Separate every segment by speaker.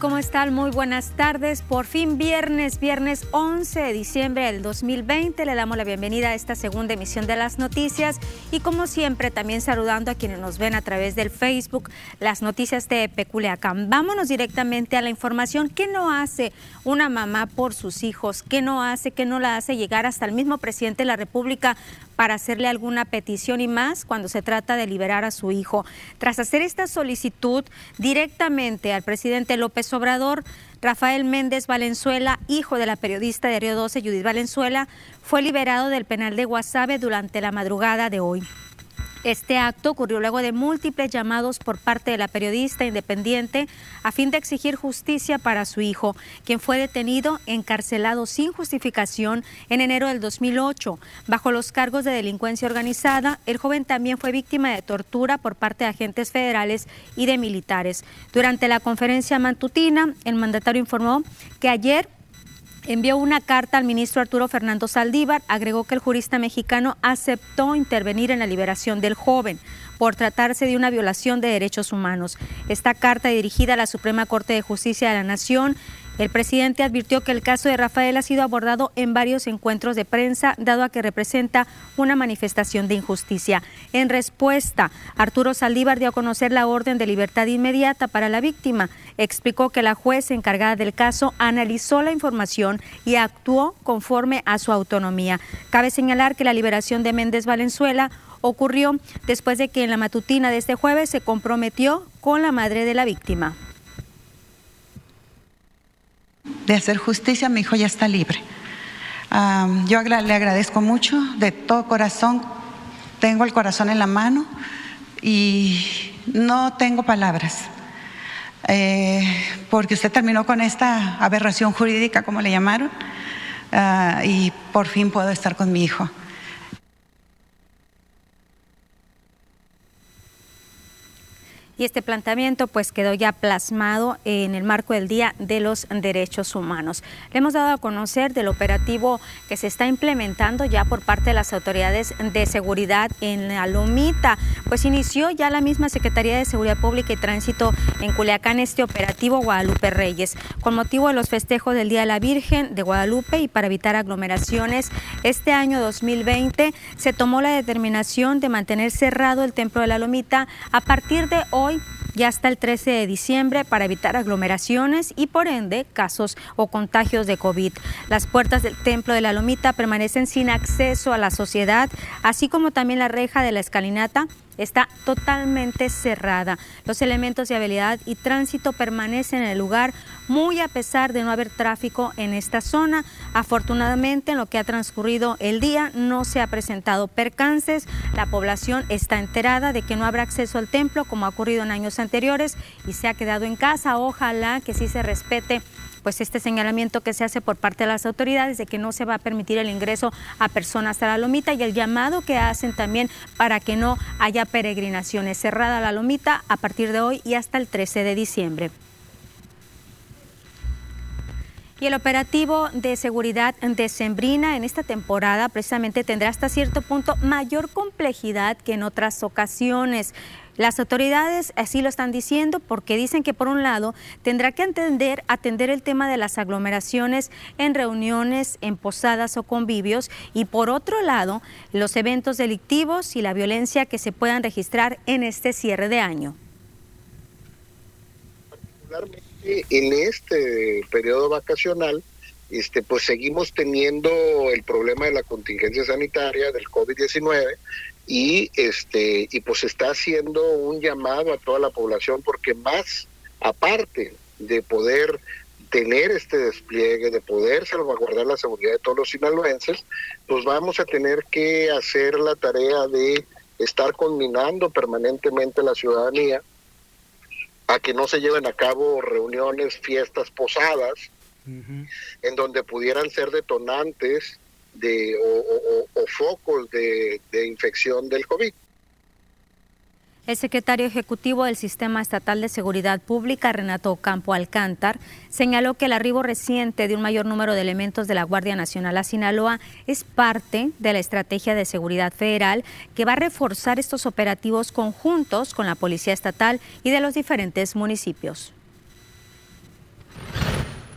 Speaker 1: ¿Cómo están? Muy buenas tardes. Por fin viernes, viernes 11 de diciembre del 2020. Le damos la bienvenida a esta segunda emisión de las noticias y como siempre también saludando a quienes nos ven a través del Facebook, las noticias de Peculiacán. Vámonos directamente a la información. ¿Qué no hace una mamá por sus hijos? ¿Qué no hace? ¿Qué no la hace llegar hasta el mismo presidente de la República para hacerle alguna petición y más cuando se trata de liberar a su hijo? Tras hacer esta solicitud directamente al presidente López López Rafael Méndez Valenzuela, hijo de la periodista de Río 12, Judith Valenzuela, fue liberado del penal de Guasave durante la madrugada de hoy. Este acto ocurrió luego de múltiples llamados por parte de la periodista independiente a fin de exigir justicia para su hijo, quien fue detenido, encarcelado sin justificación en enero del 2008. Bajo los cargos de delincuencia organizada, el joven también fue víctima de tortura por parte de agentes federales y de militares. Durante la conferencia matutina, el mandatario informó que ayer envió una carta al ministro Arturo Fernando Saldívar, agregó que el jurista mexicano aceptó intervenir en la liberación del joven por tratarse de una violación de derechos humanos. Esta carta dirigida a la Suprema Corte de Justicia de la Nación el presidente advirtió que el caso de Rafael ha sido abordado en varios encuentros de prensa, dado a que representa una manifestación de injusticia. En respuesta, Arturo Saldívar dio a conocer la orden de libertad inmediata para la víctima. Explicó que la juez encargada del caso analizó la información y actuó conforme a su autonomía. Cabe señalar que la liberación de Méndez Valenzuela ocurrió después de que en la matutina de este jueves se comprometió con la madre de la víctima
Speaker 2: de hacer justicia, mi hijo ya está libre. yo le agradezco mucho de todo corazón. Tengo el corazón en la mano y no tengo palabras. Eh, porque usted terminó con esta aberración jurídica, como le llamaron, ah, y por fin puedo estar con mi hijo.
Speaker 1: Y este planteamiento pues quedó ya plasmado en el marco del Día de los Derechos Humanos. Le hemos dado a conocer del operativo que se está implementando ya por parte de las autoridades de seguridad en la Lomita. Pues inició ya la misma Secretaría de Seguridad Pública y Tránsito en Culiacán este operativo Guadalupe Reyes con motivo de los festejos del Día de la Virgen de Guadalupe y para evitar aglomeraciones. Este año 2020 se tomó la determinación de mantener cerrado el Templo de la Lomita a partir de hoy hoy ya hasta el 13 de diciembre para evitar aglomeraciones y por ende casos o contagios de COVID. Las puertas del Templo de la Lomita permanecen sin acceso a la sociedad, así como también la reja de la escalinata está totalmente cerrada. Los elementos de habilidad y tránsito permanecen en el lugar muy a pesar de no haber tráfico en esta zona. Afortunadamente, en lo que ha transcurrido el día no se ha presentado percances. La población está enterada de que no habrá acceso al templo como ha ocurrido en años anteriores y se ha quedado en casa. Ojalá que sí se respete pues este señalamiento que se hace por parte de las autoridades de que no se va a permitir el ingreso a personas a la lomita y el llamado que hacen también para que no haya peregrinaciones. Cerrada la lomita a partir de hoy y hasta el 13 de diciembre. Y el operativo de seguridad de Sembrina en esta temporada precisamente tendrá hasta cierto punto mayor complejidad que en otras ocasiones. Las autoridades así lo están diciendo porque dicen que por un lado tendrá que entender, atender el tema de las aglomeraciones en reuniones, en posadas o convivios y por otro lado los eventos delictivos y la violencia que se puedan registrar en este cierre de año.
Speaker 3: En este periodo vacacional, este, pues seguimos teniendo el problema de la contingencia sanitaria del COVID-19 y este y pues está haciendo un llamado a toda la población porque más aparte de poder tener este despliegue, de poder salvaguardar la seguridad de todos los sinaloenses, pues vamos a tener que hacer la tarea de estar combinando permanentemente la ciudadanía a que no se lleven a cabo reuniones, fiestas, posadas, en donde pudieran ser detonantes de, o, focos de, de infección del COVID.
Speaker 1: El secretario ejecutivo del Sistema Estatal de Seguridad Pública, Renato Campo Alcántar, señaló que el arribo reciente de un mayor número de elementos de la Guardia Nacional a Sinaloa es parte de la estrategia de seguridad federal que va a reforzar estos operativos conjuntos con la Policía Estatal y de los diferentes municipios.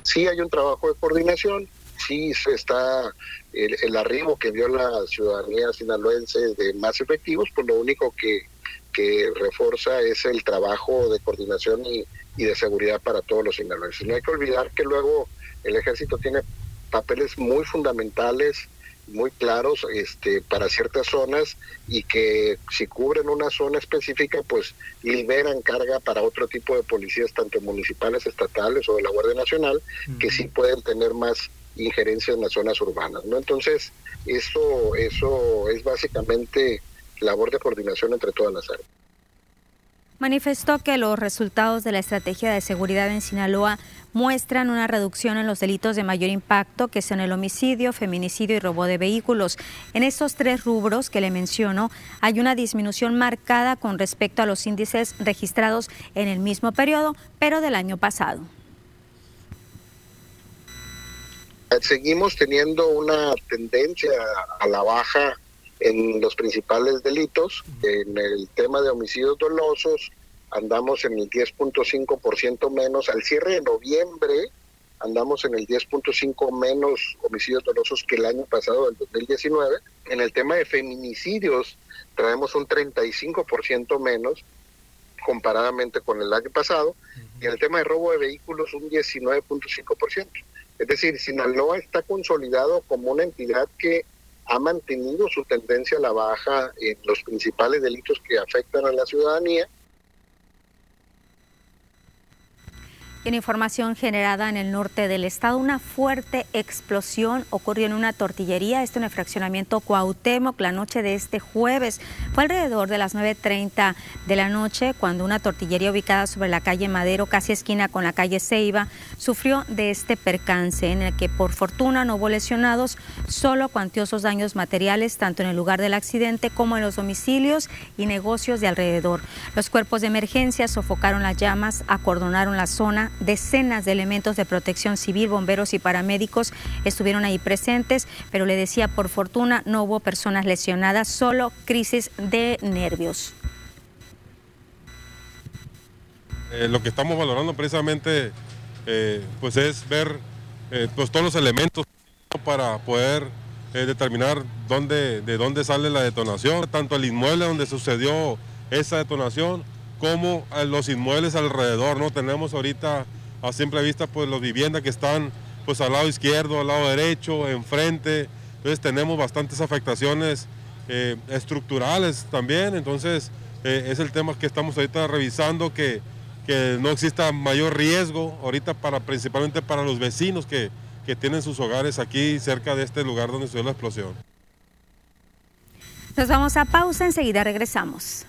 Speaker 3: Sí hay un trabajo de coordinación, sí está el, el arribo que vio la ciudadanía sinaloense de más efectivos, pues lo único que, que refuerza es el trabajo de coordinación y, y de seguridad para todos los sinaloenses. No hay que olvidar que luego el ejército tiene papeles muy fundamentales muy claros este, para ciertas zonas y que si cubren una zona específica, pues liberan carga para otro tipo de policías, tanto municipales, estatales o de la Guardia Nacional, que sí pueden tener más injerencia en las zonas urbanas. ¿no? Entonces, eso, eso es básicamente labor de coordinación entre todas las áreas.
Speaker 1: Manifestó que los resultados de la estrategia de seguridad en Sinaloa muestran una reducción en los delitos de mayor impacto, que son el homicidio, feminicidio y robo de vehículos. En estos tres rubros que le menciono, hay una disminución marcada con respecto a los índices registrados en el mismo periodo, pero del año pasado.
Speaker 3: Seguimos teniendo una tendencia a la baja en los principales delitos. En el tema de homicidios dolosos andamos en el 10.5% menos. Al cierre de noviembre andamos en el 10.5 menos homicidios dolosos que el año pasado, del 2019. En el tema de feminicidios traemos un 35% menos comparadamente con el año pasado. Y en el tema de robo de vehículos un 19.5%. Es decir, Sinaloa está consolidado como una entidad que ha mantenido su tendencia a la baja en los principales delitos que afectan a la ciudadanía
Speaker 1: En información generada en el norte del estado, una fuerte explosión ocurrió en una tortillería, esto en el fraccionamiento Cuauhtémoc, la noche de este jueves. Fue alrededor de las 9.30 de la noche cuando una tortillería ubicada sobre la calle Madero, casi esquina con la calle Ceiba, sufrió de este percance en el que por fortuna no hubo lesionados, solo cuantiosos daños materiales tanto en el lugar del accidente como en los domicilios y negocios de alrededor. Los cuerpos de emergencia sofocaron las llamas, acordonaron la zona Decenas de elementos de protección civil, bomberos y paramédicos estuvieron ahí presentes, pero le decía, por fortuna no hubo personas lesionadas, solo crisis de nervios.
Speaker 4: Eh, lo que estamos valorando precisamente eh, pues es ver eh, pues todos los elementos para poder determinar dónde, de dónde sale la detonación, tanto el inmueble donde sucedió esa detonación como los inmuebles alrededor, ¿no? Tenemos ahorita a simple vista pues las viviendas que están pues al lado izquierdo, al lado derecho, enfrente, entonces tenemos bastantes afectaciones eh, estructurales también, entonces eh, es el tema que estamos ahorita revisando, que, que, no exista mayor riesgo ahorita para, principalmente para los vecinos que, que tienen sus hogares aquí cerca de este lugar donde sucedió la explosión.
Speaker 1: Nos vamos a pausa, enseguida regresamos.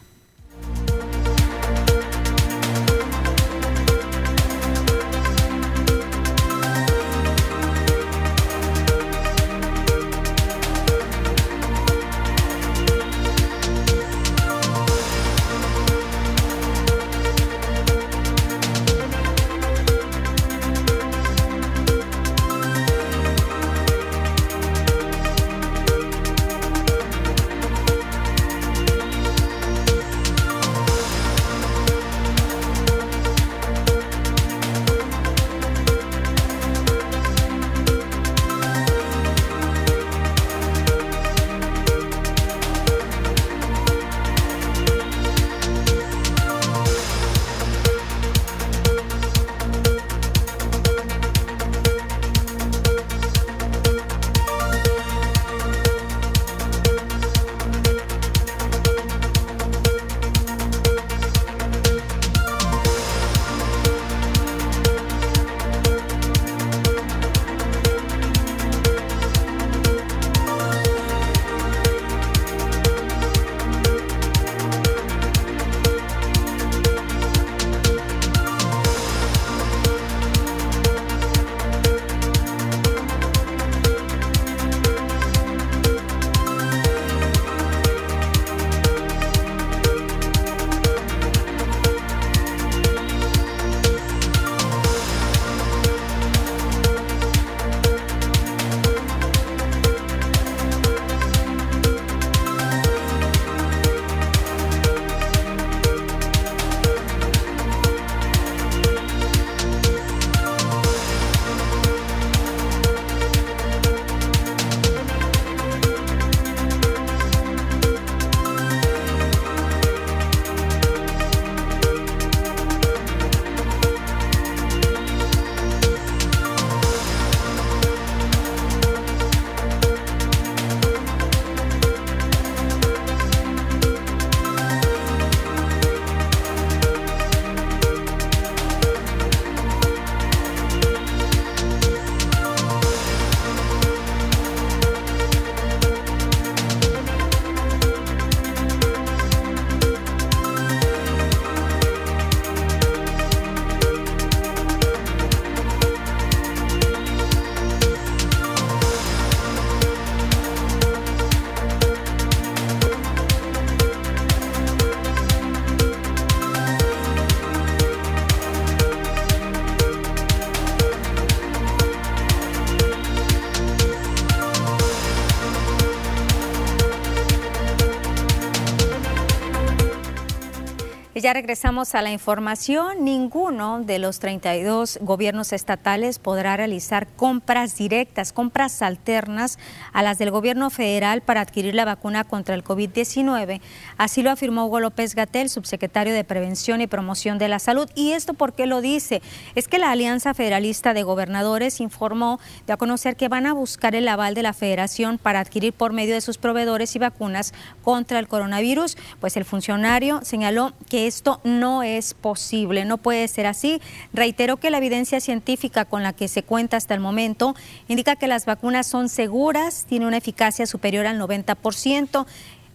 Speaker 1: Ya regresamos a la información. Ninguno de los 32 gobiernos estatales podrá realizar compras directas, compras alternas a las del gobierno federal para adquirir la vacuna contra el COVID-19. Así lo afirmó Hugo López Gatel, subsecretario de Prevención y Promoción de la Salud. ¿Y esto por qué lo dice? Es que la Alianza Federalista de Gobernadores informó de a conocer que van a buscar el aval de la federación para adquirir por medio de sus proveedores y vacunas contra el coronavirus. Pues el funcionario señaló que esto no es posible, no puede ser así. Reiteró que la evidencia científica con la que se cuenta hasta el momento indica que las vacunas son seguras, tienen una eficacia superior al 90%.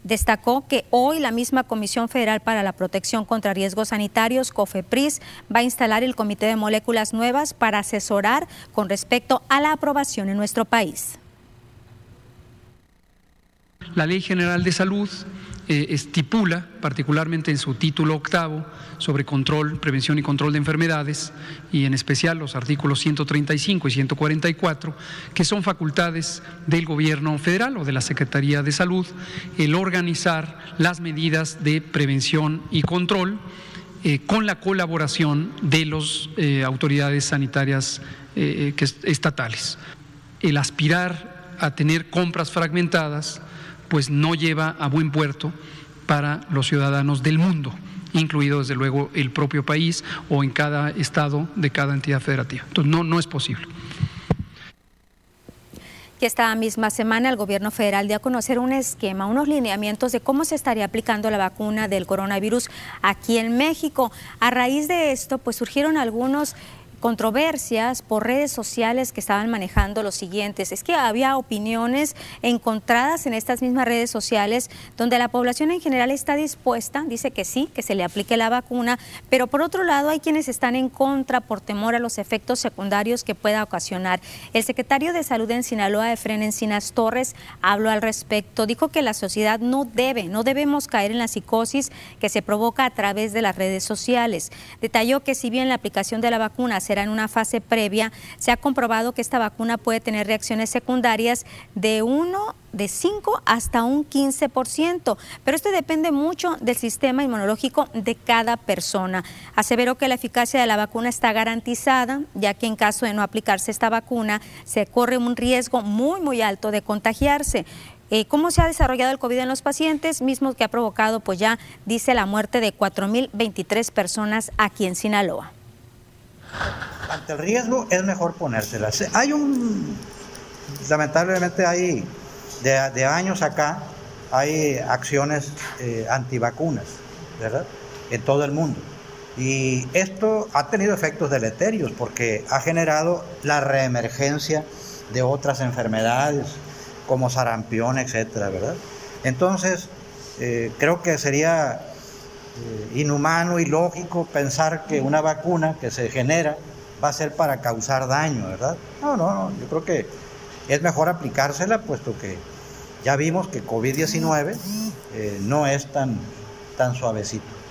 Speaker 1: Destacó que hoy la misma Comisión Federal para la Protección contra Riesgos Sanitarios, COFEPRIS, va a instalar el Comité de Moléculas Nuevas para asesorar con respecto a la aprobación en nuestro país.
Speaker 5: La Ley General de Salud eh, estipula, particularmente en su título octavo, sobre control, prevención y control de enfermedades, y en especial los artículos 135 y 144, que son facultades del Gobierno federal o de la Secretaría de Salud, el organizar las medidas de prevención y control eh, con la colaboración de las eh, autoridades sanitarias estatales. El aspirar a tener compras fragmentadas, pues no lleva a buen puerto para los ciudadanos del mundo, incluido desde luego el propio país o en cada estado de cada entidad federativa. Entonces no, no es posible.
Speaker 1: Que esta misma semana el gobierno federal dio a conocer un esquema, unos lineamientos de cómo se estaría aplicando la vacuna del coronavirus aquí en México. A raíz de esto, pues surgieron algunos controversias por redes sociales que estaban manejando los siguientes. Es que había opiniones encontradas en estas mismas redes sociales donde la población en general está dispuesta, dice que sí, que se le aplique la vacuna, pero por otro lado hay quienes están en contra por temor a los efectos secundarios que pueda ocasionar. El secretario de Salud en Sinaloa, Efren Encinas Torres, habló al respecto. Dijo que la sociedad no debe, no debemos caer en la psicosis que se provoca a través de las redes sociales. Detalló que si bien la aplicación de la vacuna se en una fase previa, se ha comprobado que esta vacuna puede tener reacciones secundarias de 1 de 5 hasta un 15%, pero esto depende mucho del sistema inmunológico de cada persona. Aseveró que la eficacia de la vacuna está garantizada, ya que en caso de no aplicarse esta vacuna se corre un riesgo muy muy alto de contagiarse. Eh, ¿Cómo se ha desarrollado el COVID en los pacientes? Mismo que ha provocado, pues ya dice, la muerte de 4.023 personas aquí en Sinaloa.
Speaker 6: Ante el riesgo es mejor ponérselas. Hay un, lamentablemente hay, de, años acá, hay acciones eh, antivacunas, ¿verdad? En todo el mundo. Y esto ha tenido efectos deleterios porque ha generado la reemergencia de otras enfermedades como sarampión, etcétera, ¿verdad? Entonces, eh, creo que sería inhumano y lógico pensar que una vacuna que se genera va a ser para causar daño, ¿verdad? No, no, yo creo que es mejor aplicársela puesto que ya vimos que COVID-19 eh, no es tan, tan suavecito.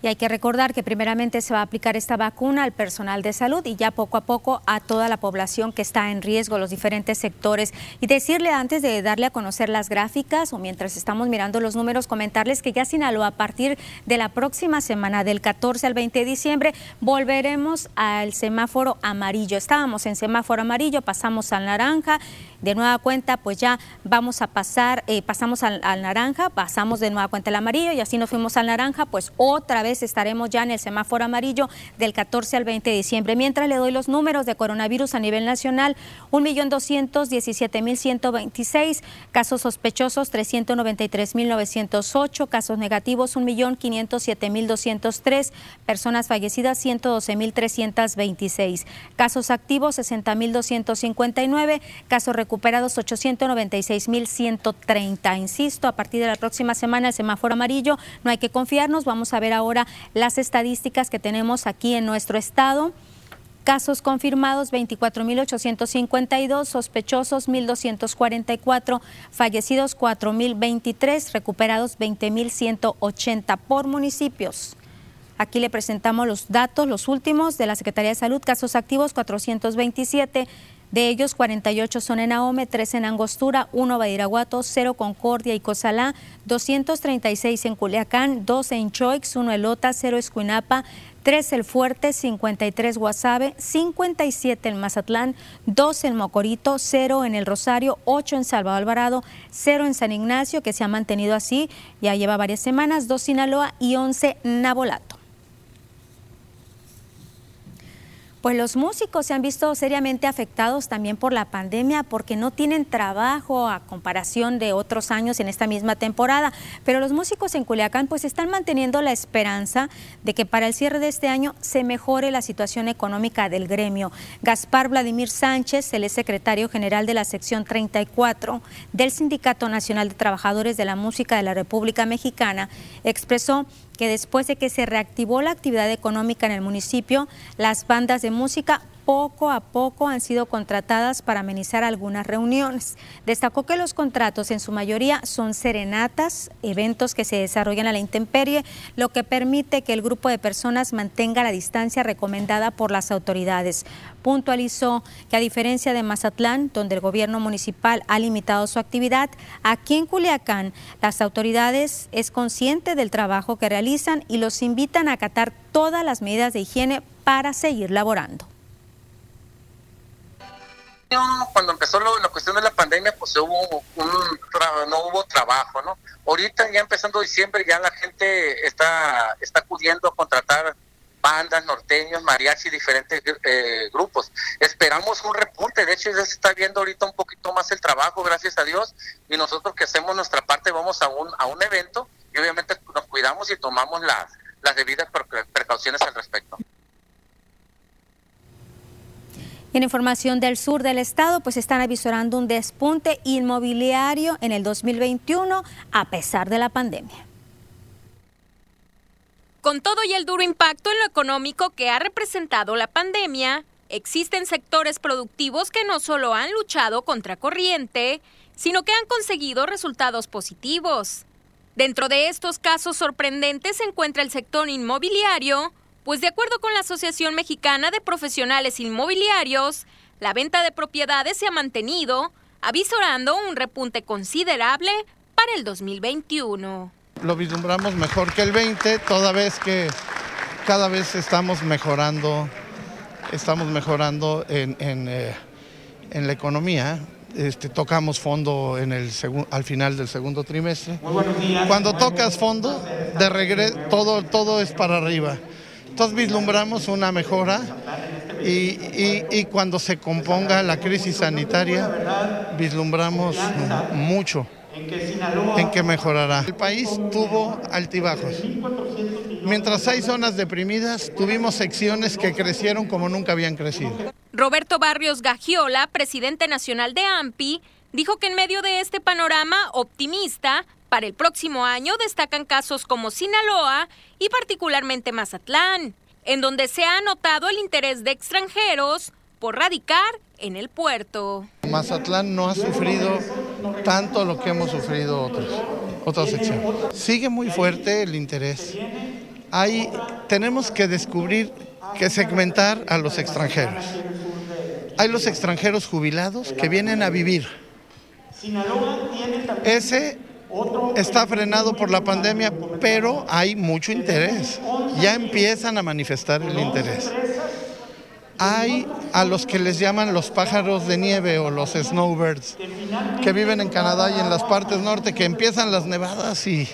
Speaker 1: Y hay que recordar que primeramente se va a aplicar esta vacuna al personal de salud y ya poco a poco a toda la población que está en riesgo, los diferentes sectores. Y decirle antes de darle a conocer las gráficas o mientras estamos mirando los números, comentarles que ya Sinaloa a partir de la próxima semana, del 14 al 20 de diciembre, volveremos al semáforo amarillo. Estábamos en semáforo amarillo, pasamos al naranja de nueva cuenta, pues ya vamos a pasar, eh, pasamos al, naranja, pasamos de nueva cuenta al amarillo y así nos fuimos al naranja, pues otra vez estaremos ya en el semáforo amarillo del 14 al 20 de diciembre. Mientras le doy los números de coronavirus a nivel nacional, 1.217.126, casos sospechosos 393.908, casos negativos 1.507.203, personas fallecidas 112.326, casos activos 60.259, casos recuperados 896.130. Insisto, a partir de la próxima semana el semáforo amarillo, no hay que confiarnos. Vamos a ver ahora las estadísticas que tenemos aquí en nuestro estado. Casos confirmados 24.852, sospechosos 1.244, fallecidos 4.023, recuperados 20.180 por municipios. Aquí le presentamos los datos, los últimos de la Secretaría de Salud, casos activos 427, De ellos, 48 son en Ahome, 3 en Angostura, 1 Badiraguato, 0 Concordia y Cozalá, 236 en Culiacán, 2 en Choix, 1 Elota, 0 Escuinapa, 3 El Fuerte, 53 Guasave, 57 en Mazatlán, 2 en Mocorito, 0 en El Rosario, 8 en Salvador Alvarado, 0 en San Ignacio, que se ha mantenido así, ya lleva varias semanas, 2 Sinaloa y 11 Nabolato. Pues los músicos se han visto seriamente afectados también por la pandemia porque no tienen trabajo a comparación de otros años en esta misma temporada. Pero los músicos en Culiacán pues están manteniendo la esperanza de que para el cierre de este año se mejore la situación económica del gremio. Gaspar Vladimir Sánchez, el secretario general de la sección 34 del Sindicato Nacional de Trabajadores de la Música de la República Mexicana, expresó que después de que se reactivó la actividad económica en el municipio, las bandas de música poco a poco han sido contratadas para amenizar algunas reuniones. Destacó que los contratos en su mayoría son serenatas, eventos que se desarrollan a la intemperie, lo que permite que el grupo de personas mantenga la distancia recomendada por las autoridades. Puntualizó que a diferencia de Mazatlán, donde el gobierno municipal ha limitado su actividad, aquí en Culiacán las autoridades es consciente del trabajo que realizan y los invitan a acatar todas las medidas de higiene para seguir laborando
Speaker 7: cuando empezó la cuestión de la pandemia, pues hubo un, no hubo trabajo, ¿no? Ahorita ya empezando diciembre ya la gente está, está acudiendo a contratar bandas, norteños, mariachi, diferentes eh, grupos. Esperamos un repunte, de hecho ya se está viendo ahorita un poquito más el trabajo, gracias a Dios, y nosotros que hacemos nuestra parte vamos a un, a un evento y obviamente nos cuidamos y tomamos las, las debidas precauciones al respecto.
Speaker 1: En información del sur del estado, pues están avisorando un despunte inmobiliario en el 2021 a pesar de la pandemia.
Speaker 8: Con todo y el duro impacto en lo económico que ha representado la pandemia, existen sectores productivos que no solo han luchado contra corriente, sino que han conseguido resultados positivos. Dentro de estos casos sorprendentes se encuentra el sector inmobiliario, pues de acuerdo con la Asociación Mexicana de Profesionales Inmobiliarios, la venta de propiedades se ha mantenido, avisorando un repunte considerable para el 2021.
Speaker 9: Lo vislumbramos mejor que el 20, toda vez que cada vez estamos mejorando, estamos mejorando en, eh, la economía. Este, tocamos fondo en el al final del segundo trimestre. Cuando tocas fondo, de regreso todo, todo es para arriba. Entonces vislumbramos una mejora y, cuando se componga la crisis sanitaria, vislumbramos mucho en que mejorará. El país tuvo altibajos. Mientras hay zonas deprimidas, tuvimos secciones que crecieron como nunca habían crecido.
Speaker 8: Roberto Barrios Gagiola, presidente nacional de AMPI, dijo que en medio de este panorama optimista, para el próximo año destacan casos como Sinaloa y particularmente Mazatlán, en donde se ha notado el interés de extranjeros por radicar en el puerto.
Speaker 9: Mazatlán no ha sufrido tanto lo que hemos sufrido otros, otras secciones. Sigue muy fuerte el interés. Hay, tenemos que descubrir, que segmentar a los extranjeros. Hay los extranjeros jubilados que vienen a vivir. Ese está frenado por la pandemia, pero hay mucho interés. Ya empiezan a manifestar el interés. Hay a los que les llaman los pájaros de nieve o los snowbirds, que viven en Canadá y en las partes norte, que empiezan las nevadas y,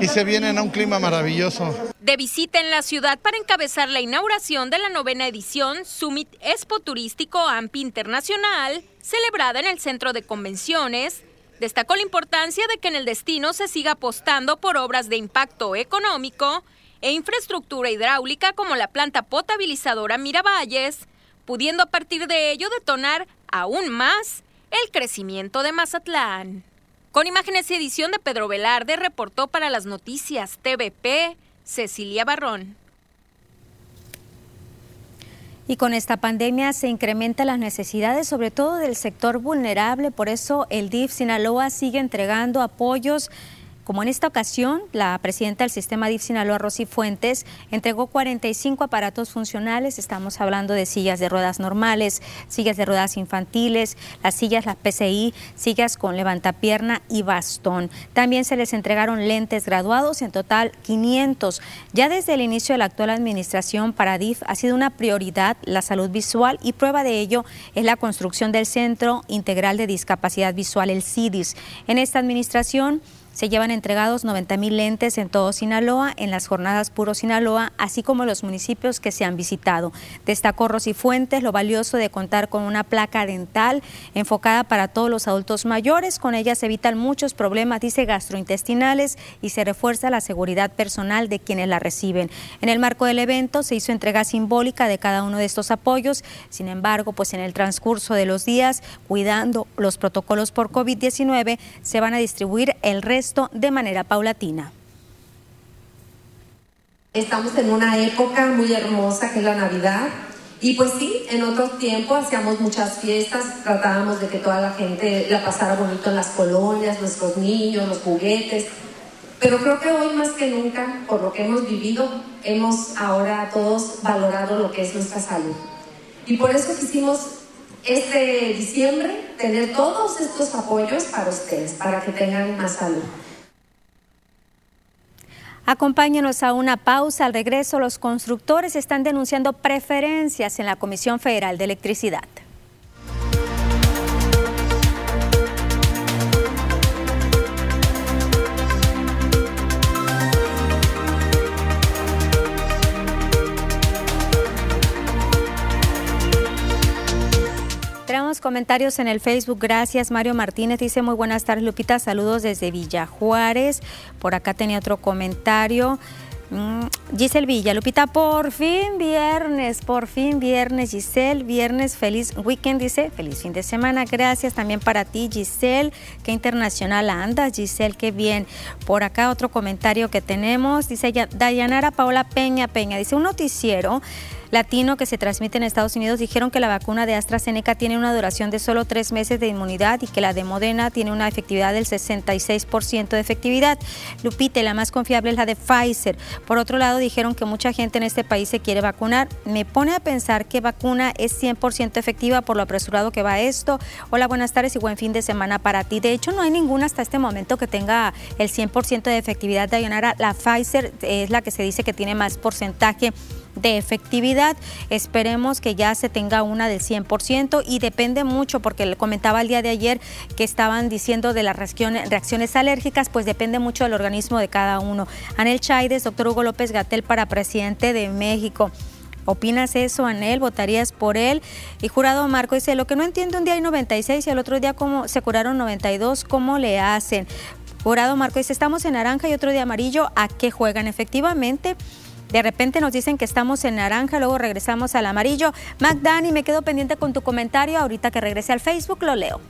Speaker 9: y se vienen a un clima maravilloso.
Speaker 8: De visita en la ciudad para encabezar la inauguración de la novena edición Summit Expo Turístico AMPI Internacional, celebrada en el Centro de Convenciones, Destacó la importancia de que en el destino se siga apostando por obras de impacto económico e infraestructura hidráulica como la planta potabilizadora Miravalles, pudiendo a partir de ello detonar aún más el crecimiento de Mazatlán. Con imágenes y edición de Pedro Velarde, reportó para las noticias TVP Cecilia Barrón.
Speaker 1: Y con esta pandemia se incrementan las necesidades, sobre todo del sector vulnerable. Por eso el DIF Sinaloa sigue entregando apoyos Como en esta ocasión, la presidenta del sistema DIF Sinaloa, Rosy Fuentes, entregó 45 aparatos funcionales. Estamos hablando de sillas de ruedas normales, sillas de ruedas infantiles, las sillas, las PCI, sillas con levantapierna y bastón. También se les entregaron lentes graduados, en total 500. Ya desde el inicio de la actual administración para DIF ha sido una prioridad la salud visual y prueba de ello es la construcción del Centro Integral de Discapacidad Visual, el CIDIS. En esta administración, se llevan entregados 90 mil lentes en todo Sinaloa, en las jornadas Puro Sinaloa, así como los municipios que se han visitado. Destacó Rosy Fuentes lo valioso de contar con una placa dental enfocada para todos los adultos mayores. Con ella se evitan muchos problemas, dice, gastrointestinales y se refuerza la seguridad personal de quienes la reciben. En el marco del evento se hizo entrega simbólica de cada uno de estos apoyos. Sin embargo, pues en el transcurso de los días, cuidando los protocolos por COVID-19, se van a distribuir el resto de manera paulatina.
Speaker 10: Estamos en una época muy hermosa que es la Navidad. Y pues sí, en otro tiempo hacíamos muchas fiestas, tratábamos de que toda la gente la pasara bonito en las colonias, nuestros niños, los juguetes. Pero creo que hoy más que nunca, por lo que hemos vivido, hemos ahora todos valorado lo que es nuestra salud. Y por eso quisimos este diciembre tener todos estos apoyos para ustedes, para que tengan más salud.
Speaker 1: Acompáñenos a una pausa. Al regreso, los constructores están denunciando preferencias en la Comisión Federal de Electricidad. Comentarios en el Facebook. Gracias, Mario Martínez. Dice muy buenas tardes, Lupita. Saludos desde Villa Juárez. Por acá tenía otro comentario. Mm, Giselle Villa, Lupita, por fin viernes, por fin viernes, Giselle, viernes, feliz weekend, dice, feliz fin de semana, gracias también para ti, Giselle, qué internacional andas, Giselle, qué bien. Por acá otro comentario que tenemos, dice Dayanara Paola Peña Peña, dice un noticiero latino que se transmite en Estados Unidos dijeron que la vacuna de AstraZeneca tiene una duración de solo tres meses de inmunidad y que la de Modena tiene una efectividad del 66% de efectividad. Lupite, la más confiable es la de Pfizer. Por otro lado, dijeron que mucha gente en este país se quiere vacunar. Me pone a pensar que vacuna es 100% efectiva por lo apresurado que va esto. Hola, buenas tardes y buen fin de semana para ti. De hecho, no hay ninguna hasta este momento que tenga el 100% de efectividad de Ayonara. La Pfizer es la que se dice que tiene más porcentaje de efectividad. Esperemos que ya se tenga una del 100% y depende mucho, porque le comentaba el día de ayer que estaban diciendo de las reacciones, alérgicas, pues depende mucho del organismo de cada uno. Anel Chaides, doctor Hugo López Gatel para presidente de México. ¿Opinas eso, Anel? ¿Votarías por él? Y jurado Marco dice, lo que no entiendo, un día hay 96 y al otro día como se curaron 92, ¿cómo le hacen? Jurado Marco dice, estamos en naranja y otro día amarillo, ¿a qué juegan? Efectivamente, de repente nos dicen que estamos en naranja, luego regresamos al amarillo. Magdani, me quedo pendiente con tu comentario. Ahorita que regrese al Facebook lo leo.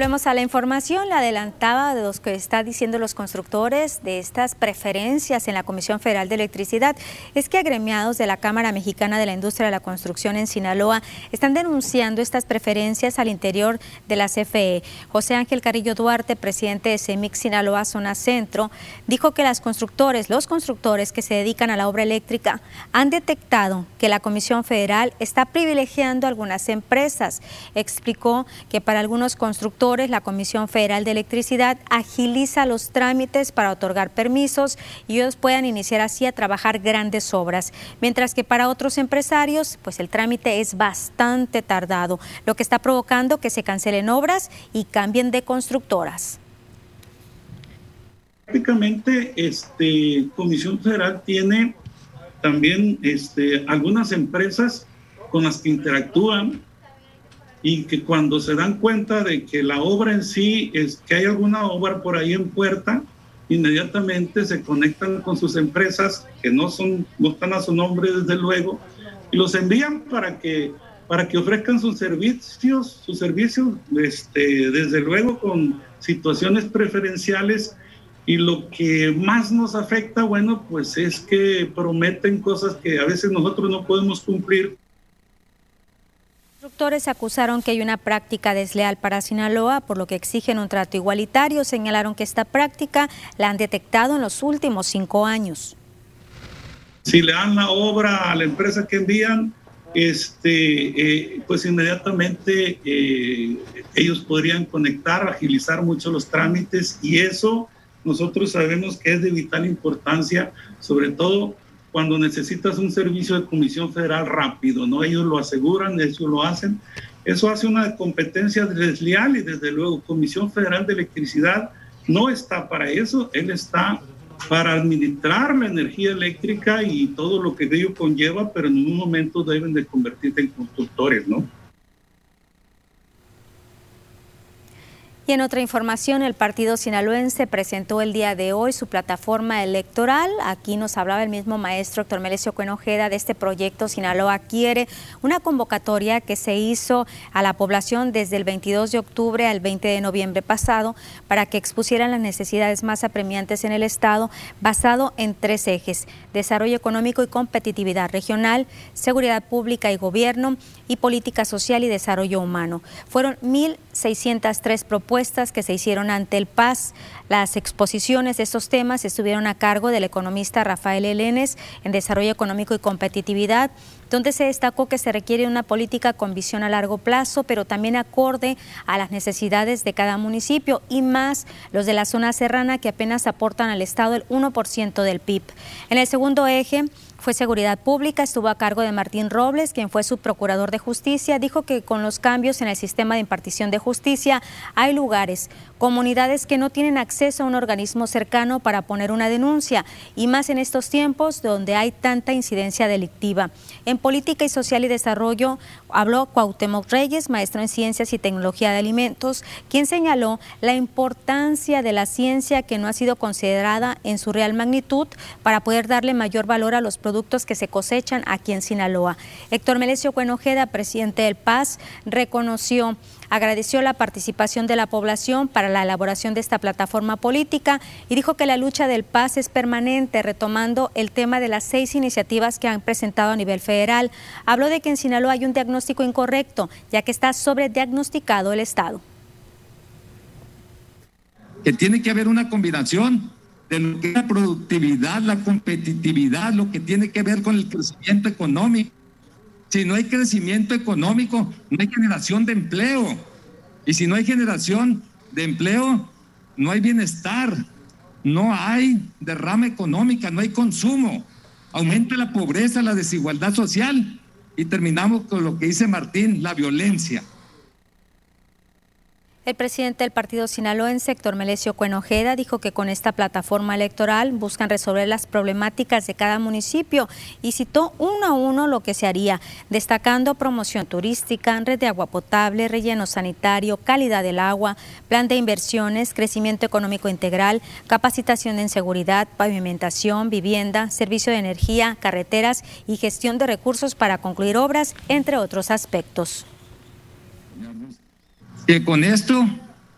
Speaker 1: Volvemos a la información, la adelantaba de los que está diciendo los constructores de estas preferencias en la Comisión Federal de Electricidad, es que agremiados de la Cámara Mexicana de la Industria de la Construcción en Sinaloa están denunciando estas preferencias al interior de la CFE. José Ángel Carrillo Duarte, presidente de CEMIC Sinaloa Zona Centro, dijo que las constructores, los constructores que se dedican a la obra eléctrica han detectado que la Comisión Federal está privilegiando algunas empresas. Explicó que para algunos constructores, la Comisión Federal de Electricidad agiliza los trámites para otorgar permisos y ellos puedan iniciar así a trabajar grandes obras, mientras que para otros empresarios, pues el trámite es bastante tardado, lo que está provocando que se cancelen obras y cambien de constructoras.
Speaker 11: Prácticamente, este, Comisión Federal tiene también este, algunas empresas con las que interactúan y que cuando se dan cuenta de que la obra en sí es que hay alguna obra por ahí en puerta, inmediatamente se conectan con sus empresas que no son no están a su nombre desde luego y los envían para que para que ofrezcan sus servicios, sus servicios este, desde luego con situaciones preferenciales. Y lo que más nos afecta, bueno, pues es que prometen cosas que a veces nosotros no podemos cumplir
Speaker 1: constructores acusaron que hay una práctica desleal para Sinaloa, por lo que exigen un trato igualitario. Señalaron que esta práctica la han detectado en los últimos cinco años.
Speaker 11: Si le dan la obra a la empresa que envían, este, eh, pues inmediatamente eh, ellos podrían conectar, agilizar mucho los trámites y eso nosotros sabemos que es de vital importancia, sobre todo cuando necesitas un servicio de Comisión Federal rápido, ¿no? Ellos lo aseguran, ellos lo hacen. Eso hace una competencia desleal y desde luego Comisión Federal de Electricidad no está para eso, él está para administrar la energía eléctrica y todo lo que ello conlleva, pero en un momento deben de convertirse en constructores, ¿no?
Speaker 1: Y en otra información, el partido sinaloense presentó el día de hoy su plataforma electoral. Aquí nos hablaba el mismo maestro Héctor Melesio Cuenojeda de este proyecto Sinaloa Quiere, una convocatoria que se hizo a la población desde el 22 de octubre al 20 de noviembre pasado para que expusieran las necesidades más apremiantes en el Estado, basado en tres ejes, desarrollo económico y competitividad regional, seguridad pública y gobierno y política social y desarrollo humano. Fueron 1.603 propuestas que se hicieron ante el PAS. Las exposiciones de estos temas estuvieron a cargo del economista Rafael Elenes en Desarrollo Económico y Competitividad, donde se destacó que se requiere una política con visión a largo plazo, pero también acorde a las necesidades de cada municipio y más los de la zona serrana que apenas aportan al Estado el 1% del PIB. En el segundo eje, fue Seguridad Pública, estuvo a cargo de Martín Robles, quien fue su procurador de justicia. Dijo que con los cambios en el sistema de impartición de justicia hay lugares, comunidades que no tienen acceso a un organismo cercano para poner una denuncia, y más en estos tiempos donde hay tanta incidencia delictiva. En Política y Social y Desarrollo habló Cuauhtémoc Reyes, maestro en Ciencias y Tecnología de Alimentos, quien señaló la importancia de la ciencia que no ha sido considerada en su real magnitud para poder darle mayor valor a los productos que se cosechan aquí en Sinaloa. Héctor Melesio Cuenojeda, presidente del PAS, reconoció agradeció la participación de la población para la elaboración de esta plataforma política y dijo que la lucha del PAS es permanente, retomando el tema de las seis iniciativas que han presentado a nivel federal. Habló de que en Sinaloa hay un diagnóstico incorrecto, ya que está sobrediagnosticado el Estado.
Speaker 12: Que tiene que haber una combinación de lo que es la productividad, la competitividad, lo que tiene que ver con el crecimiento económico. Si no hay crecimiento económico, no hay generación de empleo. Y si no hay generación de empleo, no hay bienestar, no hay derrama económica, no hay consumo. Aumenta la pobreza, la desigualdad social. Y terminamos con lo que dice Martín, la violencia.
Speaker 1: El presidente del partido sinaloense, Héctor Melesio Cuenojeda, dijo que con esta plataforma electoral buscan resolver las problemáticas de cada municipio y citó uno a uno lo que se haría, destacando promoción turística, red de agua potable, relleno sanitario, calidad del agua, plan de inversiones, crecimiento económico integral, capacitación en seguridad, pavimentación, vivienda, servicio de energía, carreteras y gestión de recursos para concluir obras, entre otros aspectos
Speaker 12: que con esto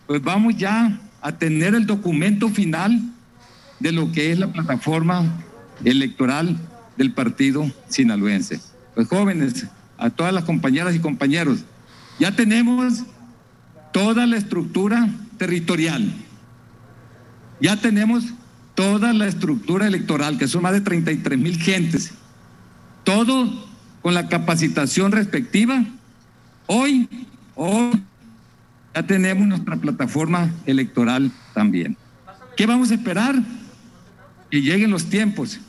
Speaker 12: pues vamos ya a tener el documento final de lo que es la plataforma electoral del partido sinaloense. Pues jóvenes, a todas las compañeras y compañeros, ya tenemos toda la estructura territorial, ya tenemos toda la estructura electoral, que son más de 33 mil gentes, todo con la capacitación respectiva. Hoy, hoy Ya tenemos nuestra plataforma electoral también. ¿Qué vamos a esperar? Que lleguen los tiempos.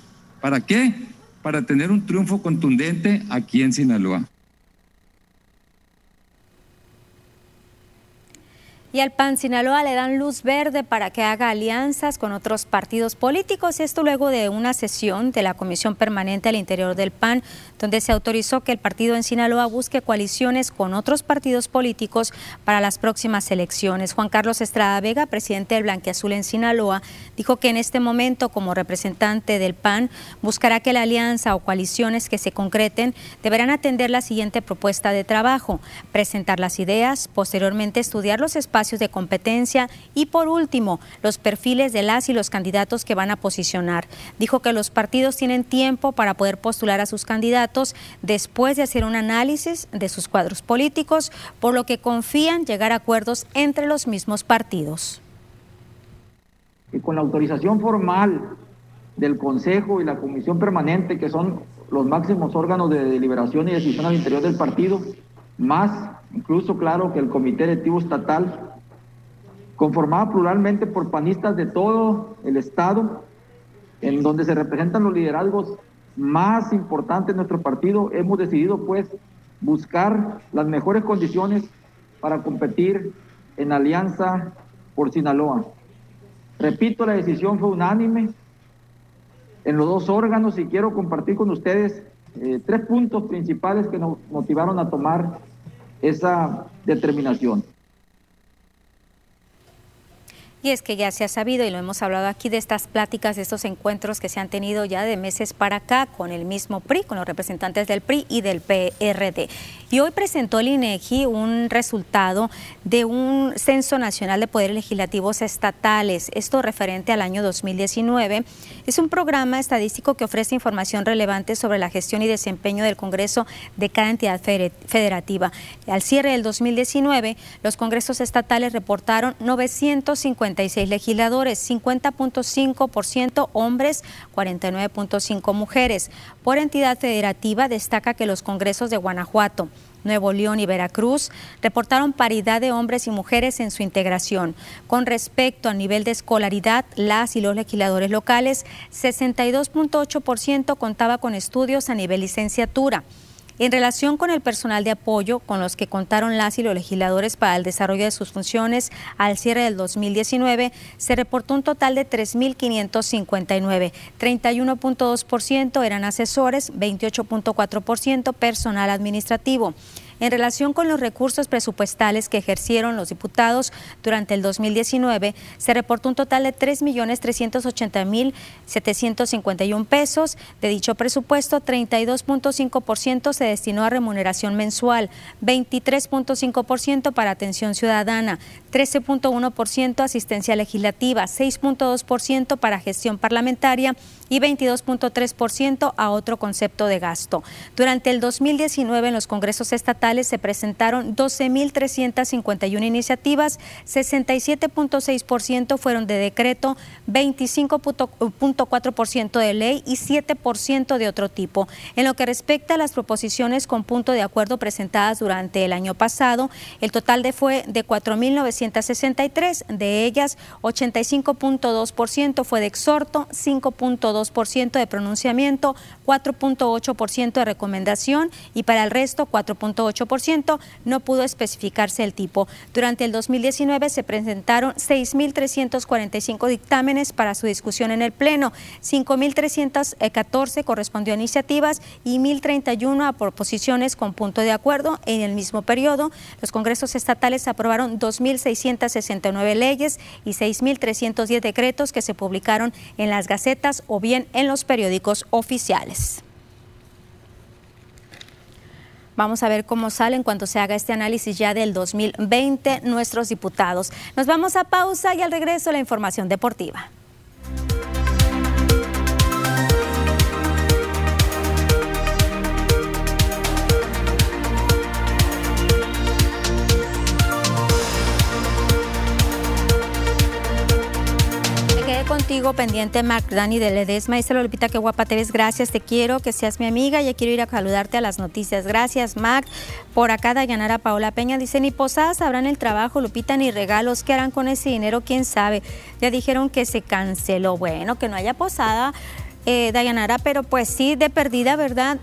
Speaker 12: ¿Para qué? Para tener un triunfo contundente aquí en Sinaloa.
Speaker 1: Y al PAN Sinaloa le dan luz verde para que haga alianzas con otros partidos políticos. Esto luego de una sesión de la Comisión Permanente al interior del PAN, donde se autorizó que el partido en Sinaloa busque coaliciones con otros partidos políticos para las próximas elecciones. Juan Carlos Estrada Vega, presidente del Blanqueazul en Sinaloa, dijo que en este momento, como representante del PAN, buscará que la alianza o coaliciones que se concreten deberán atender la siguiente propuesta de trabajo, presentar las ideas, posteriormente estudiar los espacios de competencia y por último, los perfiles de las y los candidatos que van a posicionar. Dijo que los partidos tienen tiempo para poder postular a sus candidatos después de hacer un análisis de sus cuadros políticos, por lo que confían llegar a acuerdos entre los mismos partidos.
Speaker 13: Y con la autorización formal del Consejo y la Comisión Permanente, que son los máximos órganos de deliberación y decisión al interior del partido, más incluso claro que el Comité Electivo Estatal conformada pluralmente por panistas de todo el Estado, en donde se representan los liderazgos más importantes de nuestro partido, hemos decidido pues buscar las mejores condiciones para competir en alianza por Sinaloa. Repito, la decisión fue unánime en los dos órganos y quiero compartir con ustedes eh, tres puntos principales que nos motivaron a tomar esa determinación.
Speaker 1: Y es que ya se ha sabido y lo hemos hablado aquí de estas pláticas, de estos encuentros que se han tenido ya de meses para acá con el mismo PRI, con los representantes del PRI y del PRD. Y hoy presentó el INEGI un resultado de un censo nacional de poderes legislativos estatales, esto referente al año 2019. Es un programa estadístico que ofrece información relevante sobre la gestión y desempeño del Congreso de cada entidad federativa. Al cierre del 2019, los congresos estatales reportaron 950 legisladores, 50.5% hombres, 49.5 mujeres. Por entidad federativa destaca que los congresos de Guanajuato, Nuevo León y Veracruz reportaron paridad de hombres y mujeres en su integración. Con respecto al nivel de escolaridad, las y los legisladores locales, 62.8% contaba con estudios a nivel licenciatura. En relación con el personal de apoyo con los que contaron las y los legisladores para el desarrollo de sus funciones al cierre del 2019, se reportó un total de 3.559. 31.2% eran asesores, 28.4% personal administrativo. En relación con los recursos presupuestales que ejercieron los diputados durante el 2019, se reportó un total de 3.380.751 pesos. De dicho presupuesto, 32.5% se destinó a remuneración mensual, 23.5% para atención ciudadana, 13.1% asistencia legislativa, 6.2% para gestión parlamentaria y 22.3% a otro concepto de gasto. Durante el 2019 en los congresos estatales se presentaron 12.351 iniciativas, 67.6% fueron de decreto, 25.4% de ley y 7% de otro tipo. En lo que respecta a las proposiciones con punto de acuerdo presentadas durante el año pasado, el total de fue de 4.963, de ellas 85.2% fue de exhorto, 5.2 2% de pronunciamiento, 4.8% de recomendación y para el resto 4.8% no pudo especificarse el tipo. Durante el 2019 se presentaron 6.345 dictámenes para su discusión en el Pleno, 5.314 correspondió a iniciativas y 1.031 a proposiciones con punto de acuerdo. En el mismo periodo, los congresos estatales aprobaron 2.669 leyes y 6.310 decretos que se publicaron en las gacetas o bien en los periódicos oficiales. Vamos a ver cómo sale en cuanto se haga este análisis ya del 2020 nuestros diputados. Nos vamos a pausa y al regreso la información deportiva. Pendiente, Marc Dani de Ledesma. Dice Lupita, qué guapa te ves. Gracias, te quiero, que seas mi amiga. Ya quiero ir a saludarte a las noticias. Gracias, Mac. Por acá, Dayanara Paola Peña dice, ni posadas habrán el trabajo, Lupita, ni regalos. ¿Qué harán con ese dinero? ¿Quién sabe? Ya dijeron que se canceló. Bueno, que no haya posada, eh, Dayanara, pero pues sí, de perdida, ¿verdad?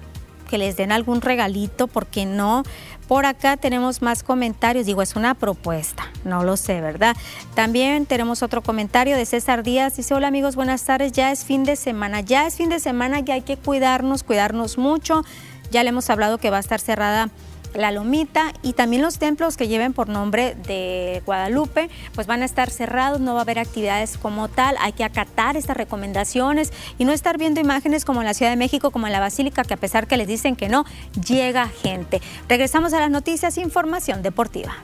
Speaker 1: Que les den algún regalito, porque no? Por acá tenemos más comentarios, digo, es una propuesta, no lo sé, ¿verdad? También tenemos otro comentario de César Díaz, dice, hola amigos, buenas tardes, ya es fin de semana, ya es fin de semana, ya hay que cuidarnos, cuidarnos mucho, ya le hemos hablado que va a estar cerrada la Lomita y también los templos que lleven por nombre de Guadalupe, pues van a estar cerrados, no va a haber actividades como tal, hay que acatar estas recomendaciones y no estar viendo imágenes como en la Ciudad de México, como en la Basílica, que a pesar que les dicen que no, llega gente. Regresamos a las noticias, información deportiva.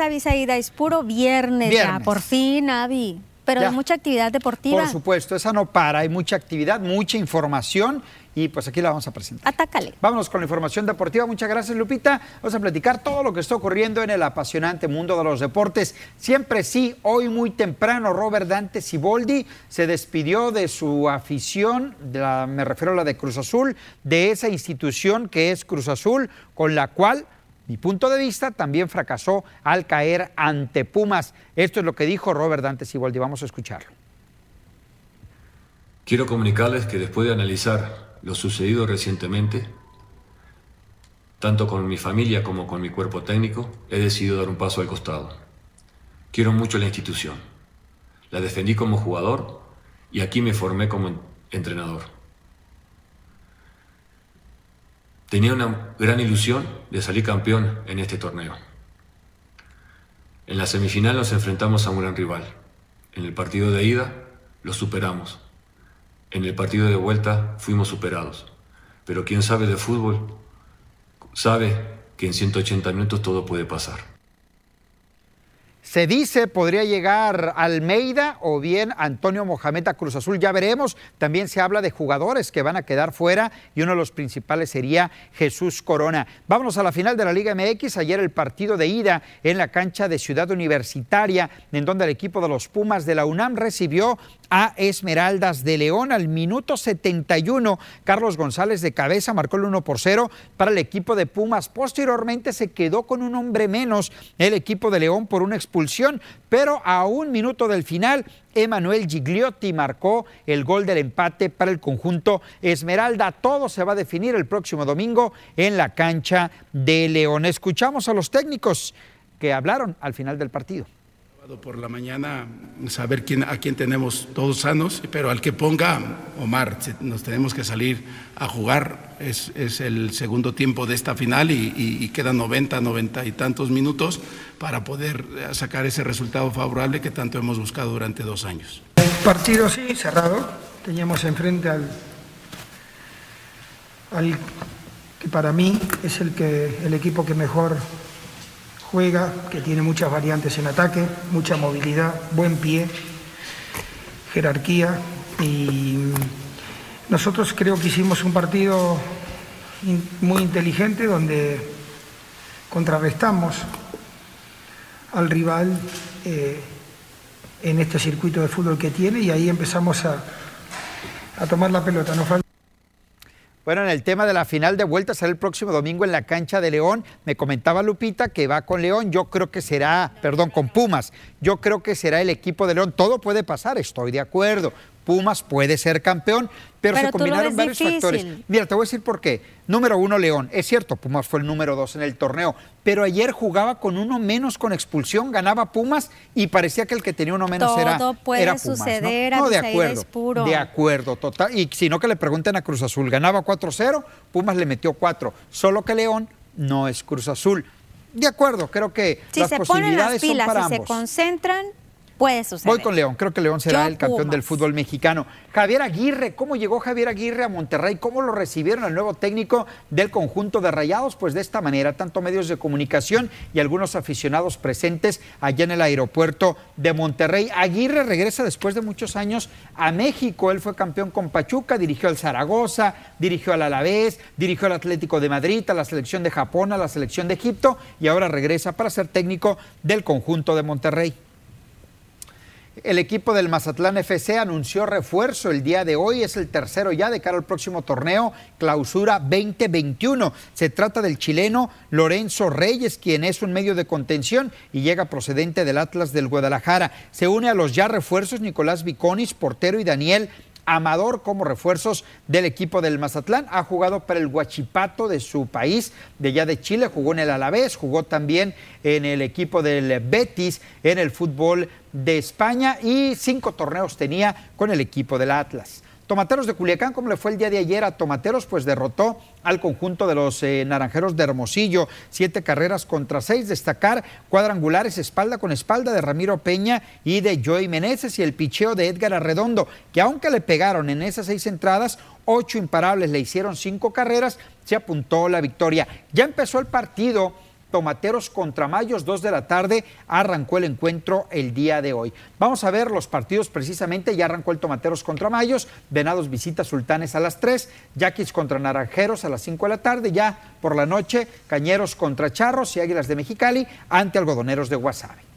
Speaker 1: Avisaída, es puro viernes, ya, por fin, Avi. Pero hay mucha actividad deportiva.
Speaker 14: Por supuesto, esa no para, hay mucha actividad, mucha información y pues aquí la vamos a presentar.
Speaker 1: Atácale.
Speaker 14: Vámonos con la información deportiva. Muchas gracias, Lupita. Vamos a platicar todo lo que está ocurriendo en el apasionante mundo de los deportes. Siempre sí, hoy muy temprano, Robert Dante Siboldi se despidió de su afición, me refiero a la de Cruz Azul, de esa institución que es Cruz Azul, con la cual mi punto de vista también fracasó al caer ante Pumas. Esto es lo que dijo Robert Dante Siboldi. Vamos a escucharlo.
Speaker 15: Quiero comunicarles que después de analizar lo sucedido recientemente, tanto con mi familia como con mi cuerpo técnico, he decidido dar un paso al costado. Quiero mucho la institución. La defendí como jugador y aquí me formé como entrenador. Tenía una gran ilusión de salir campeón en este torneo. En la semifinal nos enfrentamos a un gran rival. En el partido de ida lo superamos. En el partido de vuelta fuimos superados. Pero quien sabe de fútbol sabe que en 180 minutos todo puede pasar.
Speaker 14: Se dice podría llegar Almeida o bien Antonio Mohamed a Cruz Azul, ya veremos. También se habla de jugadores que van a quedar fuera y uno de los principales sería Jesús Corona. Vámonos a la final de la Liga MX. Ayer el partido de ida en la cancha de Ciudad Universitaria, en donde el equipo de los Pumas de la UNAM recibió a Esmeraldas de León al minuto 71. Carlos González de cabeza marcó el 1 por 0 para el equipo de Pumas. Posteriormente se quedó con un hombre menos el equipo de León por una expulsión, pero a un minuto del final Emanuel Gigliotti marcó el gol del empate para el conjunto Esmeralda. Todo se va a definir el próximo domingo en la cancha de León. Escuchamos a los técnicos que hablaron al final del partido
Speaker 16: por la mañana saber quién, a quién tenemos todos sanos, pero al que ponga Omar, nos tenemos que salir a jugar, es, el segundo tiempo de esta final y, quedan 90, 90 y tantos minutos para poder sacar ese resultado favorable que tanto hemos buscado durante dos años.
Speaker 17: Partido sí, cerrado, teníamos enfrente al, al que para mí es el, que, el equipo que mejor juega, que tiene muchas variantes en ataque, mucha movilidad, buen pie, jerarquía y nosotros creo que hicimos un partido muy inteligente donde contrarrestamos al rival eh, en este circuito de fútbol que tiene y ahí empezamos a, tomar la pelota. No
Speaker 14: bueno, en el tema de la final de vuelta será el próximo domingo en la cancha de León. Me comentaba Lupita que va con León. Yo creo que será, perdón, con Pumas. Yo creo que será el equipo de León. Todo puede pasar, estoy de acuerdo. Pumas puede ser campeón, pero, se combinaron varios factores. Mira, te voy a decir por qué. Número uno, León. Es cierto, Pumas fue el número dos en el torneo, pero ayer jugaba con uno menos con expulsión, ganaba Pumas y parecía que el que tenía uno menos era,
Speaker 1: puede
Speaker 14: Pumas.
Speaker 1: Suceder,
Speaker 14: ¿no? de acuerdo. De acuerdo, total. Y si no, que le pregunten a Cruz Azul. Ganaba 4-0, Pumas le metió 4. Solo que León no es Cruz Azul. De acuerdo, creo que
Speaker 1: si
Speaker 14: las
Speaker 1: se
Speaker 14: posibilidades
Speaker 1: ponen las pilas,
Speaker 14: son para
Speaker 1: si
Speaker 14: ambos.
Speaker 1: se concentran, Puede suceder.
Speaker 14: Voy con León, creo que León será el campeón del fútbol mexicano. Javier Aguirre, ¿cómo llegó Javier Aguirre a Monterrey? ¿Cómo lo recibieron el nuevo técnico del conjunto de Rayados? Pues de esta manera, tanto medios de comunicación y algunos aficionados presentes allá en el aeropuerto de Monterrey. Aguirre regresa después de muchos años a México. Él fue campeón con Pachuca, dirigió al Zaragoza, dirigió al Alavés, dirigió al Atlético de Madrid, a la selección de Japón, a la selección de Egipto y ahora regresa para ser técnico del conjunto de Monterrey. El equipo del Mazatlán FC anunció refuerzo el día de hoy, es el tercero ya de cara al próximo torneo, clausura 2021. Se trata del chileno Lorenzo Reyes, quien es un medio de contención y llega procedente del Atlas del Guadalajara. Se une a los ya refuerzos Nicolás Viconis, portero, y Daniel Amador como refuerzos del equipo del Mazatlán. Ha jugado para el Huachipato de su país, de allá de Chile, jugó en el Alavés, jugó también en el equipo del Betis, en el fútbol de España y cinco torneos tenía con el equipo del Atlas. Tomateros de Culiacán, como le fue el día de ayer a Tomateros, pues derrotó al conjunto de los eh, Naranjeros de Hermosillo, siete carreras contra seis, destacar cuadrangulares espalda con espalda de Ramiro Peña y de Joey Meneses y el picheo de Edgar Arredondo, que aunque le pegaron en esas seis entradas, ocho imparables, le hicieron cinco carreras, se apuntó la victoria. Ya empezó el partido Tomateros contra Mayos, 2 de la tarde, arrancó el encuentro el día de hoy. Vamos a ver los partidos precisamente, ya arrancó el Tomateros contra Mayos, Venados visita Sultanes a las 3, Yaquis contra Naranjeros a las 5 de la tarde, ya por la noche, Cañeros contra Charros y Águilas de Mexicali ante Algodoneros de Guasave.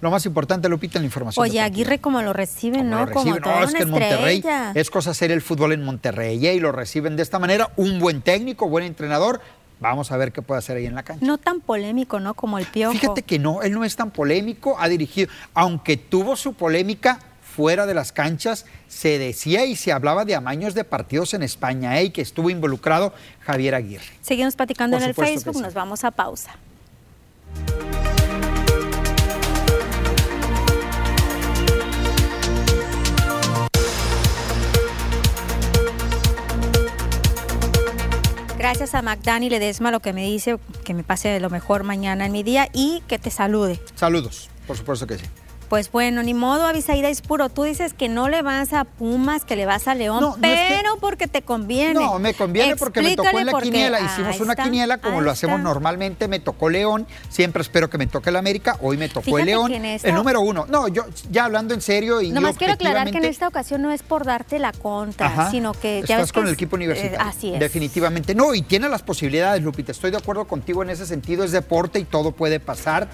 Speaker 14: Lo más importante, Lupita, la información.
Speaker 1: Oye, Aguirre como lo reciben, ¿no?
Speaker 14: Lo reciben. No, es
Speaker 1: una
Speaker 14: que en Monterrey
Speaker 1: estrella.
Speaker 14: es cosa hacer el fútbol en Monterrey ¿eh? y lo reciben de esta manera. Un buen técnico, buen entrenador. Vamos a ver qué puede hacer ahí en la cancha.
Speaker 1: No tan polémico, ¿no? Como el Piojo.
Speaker 14: Fíjate que no, él no es tan polémico, ha dirigido, aunque tuvo su polémica fuera de las canchas, se decía y se hablaba de amaños de partidos en España ¿eh? y que estuvo involucrado Javier Aguirre.
Speaker 1: Seguimos platicando
Speaker 14: Por
Speaker 1: en el Facebook,
Speaker 14: sí.
Speaker 1: nos vamos a pausa. Gracias a Magdani Ledesma, lo que me dice que me pase lo mejor mañana en mi día y que te salude.
Speaker 14: Saludos, por supuesto que sí.
Speaker 1: Pues bueno, ni modo, Avisaída es puro. Tú dices que no le vas a Pumas, que le vas a León,
Speaker 14: No, no es que-
Speaker 1: pero porque te conviene.
Speaker 14: No, me conviene porque me tocó en la quiniela. Hicimos una quiniela como lo hacemos
Speaker 1: está.
Speaker 14: normalmente. Me tocó León. Siempre espero que me toque el América. Hoy me tocó
Speaker 1: Fíjate
Speaker 14: el León.
Speaker 1: esta-
Speaker 14: El número uno. No, yo ya hablando en serio y
Speaker 1: Nomás quiero aclarar que en esta ocasión no es por darte la contra,
Speaker 14: Ajá.
Speaker 1: sino que ya
Speaker 14: Estás
Speaker 1: ves que
Speaker 14: con el equipo universitario.
Speaker 1: eh, así es.
Speaker 14: Definitivamente. No, y tiene las posibilidades, Lupita. Estoy de acuerdo contigo en ese sentido. Es deporte y todo puede pasar.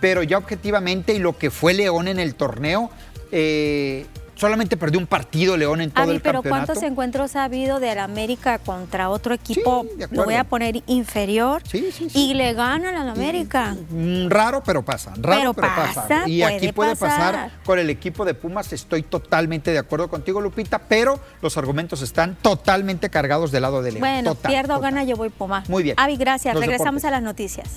Speaker 14: Pero ya objetivamente, y lo que fue León en el torneo, eh, solamente perdió un partido León en todo
Speaker 1: Avi,
Speaker 14: el
Speaker 1: pero
Speaker 14: campeonato.
Speaker 1: ¿cuántos encuentros ha habido del América contra otro equipo?
Speaker 14: acuerdo.
Speaker 1: lo voy a poner inferior. Y le ganan al América.
Speaker 14: Mm, Raro, pero pasa. Raro,
Speaker 1: Pero
Speaker 14: pero, pasa.
Speaker 1: pasa,
Speaker 14: Y aquí
Speaker 1: puede
Speaker 14: pasar.
Speaker 1: pasar.
Speaker 14: con el equipo de Pumas. Estoy totalmente de acuerdo contigo, Lupita, pero los argumentos están totalmente cargados del lado de León.
Speaker 1: Bueno,
Speaker 14: Total,
Speaker 1: pierdo o gana, yo voy Puma.
Speaker 14: Muy bien.
Speaker 1: Avi, gracias.
Speaker 14: Los
Speaker 1: Regresamos
Speaker 14: deportes.
Speaker 1: a las noticias.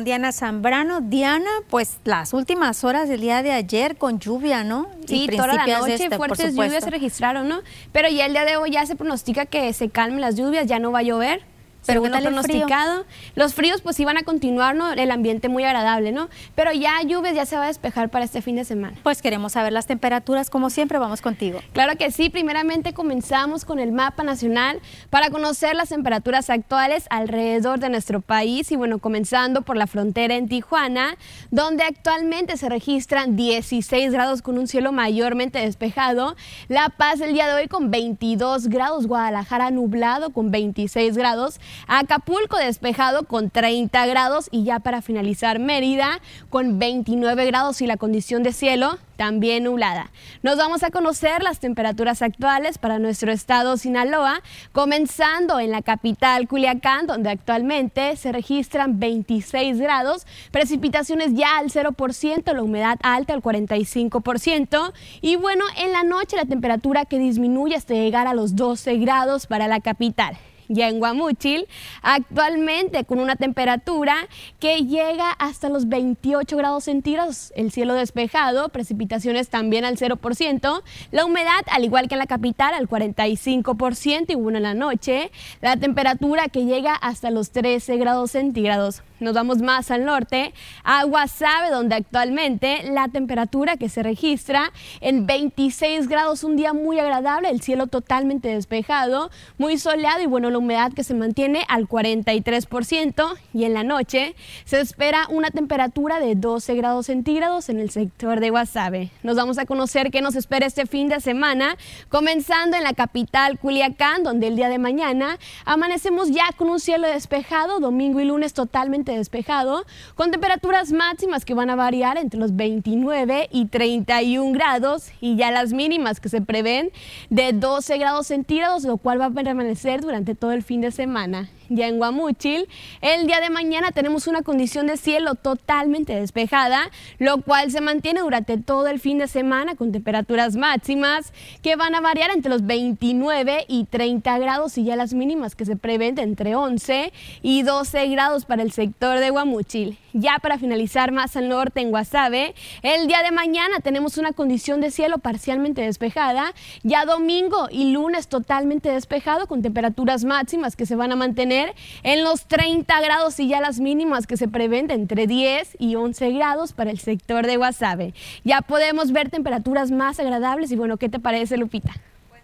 Speaker 1: Con Diana Zambrano. Diana, pues las últimas horas del día de ayer con lluvia, ¿no?
Speaker 18: Sí,
Speaker 1: Y
Speaker 18: toda la noche
Speaker 1: este,
Speaker 18: fuertes lluvias se registraron, ¿no? Pero ya el día de hoy ya se pronostica que se calmen las lluvias, ya no va a llover.
Speaker 1: Pero
Speaker 18: según pronosticado. Los fríos pues iban a continuar, ¿no? El ambiente muy agradable, ¿no? Pero ya lluvias ya se va a despejar para este fin de semana.
Speaker 1: Pues queremos saber las temperaturas, como siempre, vamos contigo.
Speaker 18: Claro que sí, primeramente comenzamos con el mapa nacional para conocer las temperaturas actuales alrededor de nuestro país y bueno, comenzando por la frontera en Tijuana, donde actualmente se registran 16 grados con un cielo mayormente despejado, La Paz el día de hoy con 22 grados, Guadalajara nublado con 26 grados, Acapulco despejado con 30 grados y ya para finalizar Mérida con 29 grados y la condición de cielo también nublada. Nos vamos a conocer las temperaturas actuales para nuestro estado Sinaloa, comenzando en la capital Culiacán, donde actualmente se registran 26 grados, precipitaciones ya al 0%, la humedad alta al 45%, y bueno, en la noche la temperatura que disminuye hasta llegar a los 12 grados para la capital ya en Guamúchil, actualmente con una temperatura que llega hasta los 28 grados centígrados, el cielo despejado, precipitaciones también al 0%, la humedad, al igual que en la capital, al 45% y bueno, en la noche, la temperatura que llega hasta los 13 grados centígrados. Nos vamos más al norte, a Guasave, donde actualmente la temperatura que se registra en 26 grados, un día muy agradable, el cielo totalmente despejado, muy soleado y bueno, la humedad que se mantiene al 43% y en la noche se espera una temperatura de 12 grados centígrados en el sector de Guasave. Nos vamos a conocer qué nos espera este fin de semana, comenzando en la capital Culiacán, donde el día de mañana amanecemos ya con un cielo despejado, domingo y lunes totalmente despejado, con temperaturas máximas que van a variar entre los 29 y 31 grados y ya las mínimas que se prevén de 12 grados centígrados, lo cual va a permanecer durante todo el fin de semana. Ya en Guamúchil, el día de mañana tenemos una condición de cielo totalmente despejada, lo cual se mantiene durante todo el fin de semana con temperaturas máximas que van a variar entre los 29 y 30 grados y ya las mínimas que se prevén entre 11 y 12 grados para el sector de Guamúchil. Ya para finalizar más al norte en Guasave, el día de mañana tenemos una condición de cielo parcialmente despejada, ya domingo y lunes totalmente despejado con temperaturas máximas que se van a mantener en los 30 grados y ya las mínimas que se prevén de entre 10 y 11 grados para el sector de Guasave. Ya podemos ver temperaturas más agradables y bueno, ¿qué te parece Lupita?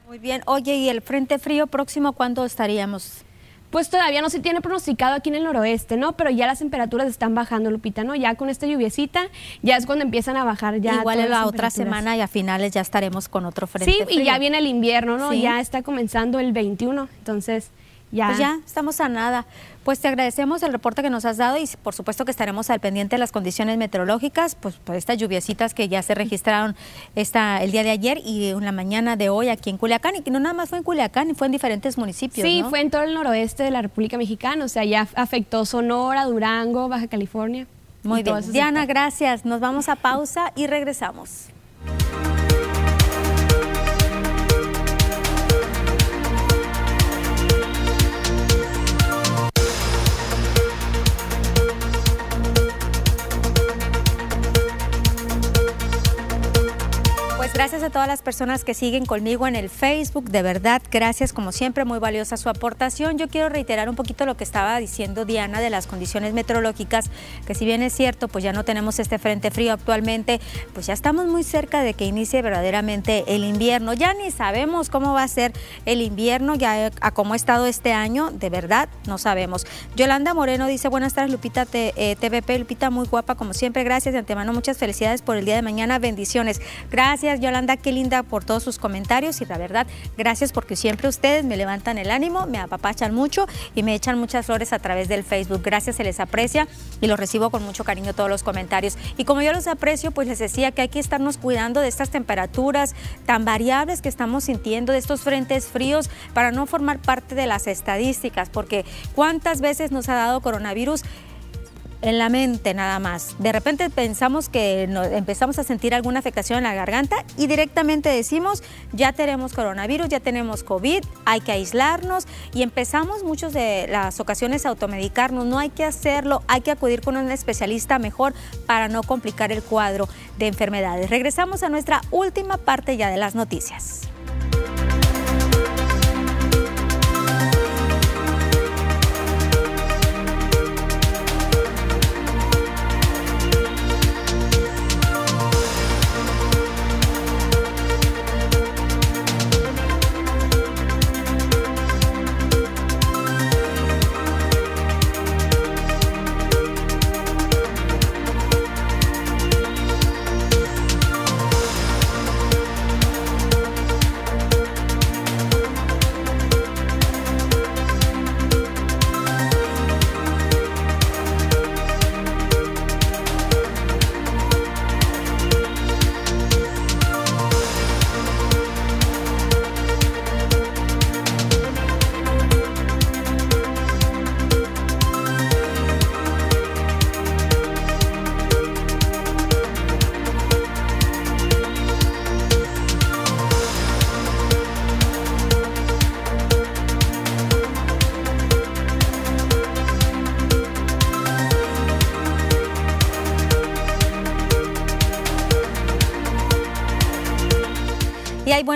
Speaker 1: Muy bien. Oye, ¿y el frente frío próximo cuándo estaríamos?
Speaker 18: Pues todavía no se tiene pronosticado aquí en el noroeste, ¿no? Pero ya las temperaturas están bajando, Lupita, ¿no? Ya con esta lluviecita, ya es cuando empiezan a bajar ya.
Speaker 1: Igual en la otra semana y a finales ya estaremos con otro frente
Speaker 18: Sí,
Speaker 1: frío.
Speaker 18: y ya viene el invierno, ¿no?
Speaker 1: Sí.
Speaker 18: Ya está comenzando el 21, entonces ya.
Speaker 1: Pues ya, estamos a nada. Pues te agradecemos el reporte que nos has dado y por supuesto que estaremos al pendiente de las condiciones meteorológicas, pues por estas lluviecitas que ya se registraron esta, el día de ayer y en la mañana de hoy aquí en Culiacán, y que no nada más fue en Culiacán, fue en diferentes municipios.
Speaker 18: Sí,
Speaker 1: ¿no?
Speaker 18: fue en todo el noroeste de la República Mexicana, o sea, ya afectó Sonora, Durango, Baja California.
Speaker 1: Muy bien. Diana, gracias. Nos vamos a pausa y regresamos. Gracias a todas las personas que siguen conmigo en el Facebook, de verdad, gracias como siempre, muy valiosa su aportación. Yo quiero reiterar un poquito lo que estaba diciendo Diana de las condiciones meteorológicas, que si bien es cierto, pues ya no tenemos este frente frío actualmente, pues ya estamos muy cerca de que inicie verdaderamente el invierno. Ya ni sabemos cómo va a ser el invierno, ya a cómo ha estado este año, de verdad, no sabemos. Yolanda Moreno dice, buenas tardes Lupita T- eh, TVP, Lupita muy guapa como siempre, gracias de antemano, muchas felicidades por el día de mañana, bendiciones. Gracias Yolanda, qué linda por todos sus comentarios y la verdad, gracias porque siempre ustedes me levantan el ánimo, me apapachan mucho y me echan muchas flores a través del Facebook. Gracias, se les aprecia y los recibo con mucho cariño todos los comentarios. Y como yo los aprecio, pues les decía que hay que estarnos cuidando de estas temperaturas tan variables que estamos sintiendo, de estos frentes fríos, para no formar parte de las estadísticas, porque cuántas veces nos ha dado coronavirus en la mente nada más. De repente pensamos que empezamos a sentir alguna afectación en la garganta y directamente decimos, ya tenemos coronavirus, ya tenemos COVID, hay que aislarnos y empezamos muchas de las ocasiones a automedicarnos. No hay que hacerlo, hay que acudir con un especialista mejor para no complicar el cuadro de enfermedades. Regresamos a nuestra última parte ya de las noticias.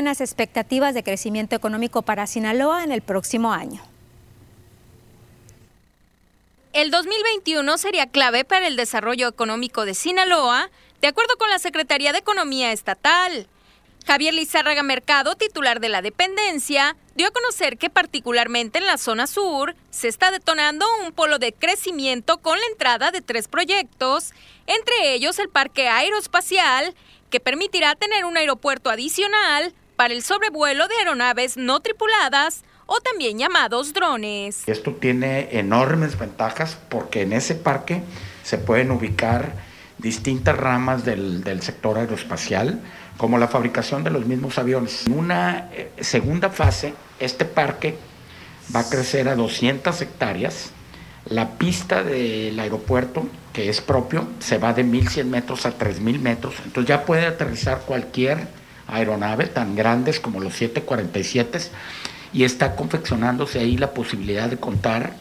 Speaker 1: Buenas expectativas de crecimiento económico para Sinaloa en el próximo año.
Speaker 8: El 2021 sería clave para el desarrollo económico de Sinaloa, de acuerdo con la Secretaría de Economía Estatal. Javier Lizárraga Mercado, titular de la dependencia, dio a conocer que particularmente en la zona sur se está detonando un polo de crecimiento con la entrada de tres proyectos, entre ellos el Parque Aeroespacial, que permitirá tener un aeropuerto adicional para el sobrevuelo de aeronaves no tripuladas o también llamados drones.
Speaker 19: Esto tiene enormes ventajas porque en ese parque se pueden ubicar distintas ramas del, sector aeroespacial, como la fabricación de los mismos aviones. En una eh, segunda fase, este parque va a crecer a 200 hectáreas. La pista del aeropuerto que es propio, se va de 1100 metros a 3000 metros, entonces ya puede aterrizar cualquier aeronave tan grandes como los 747 y está confeccionándose ahí la posibilidad de contar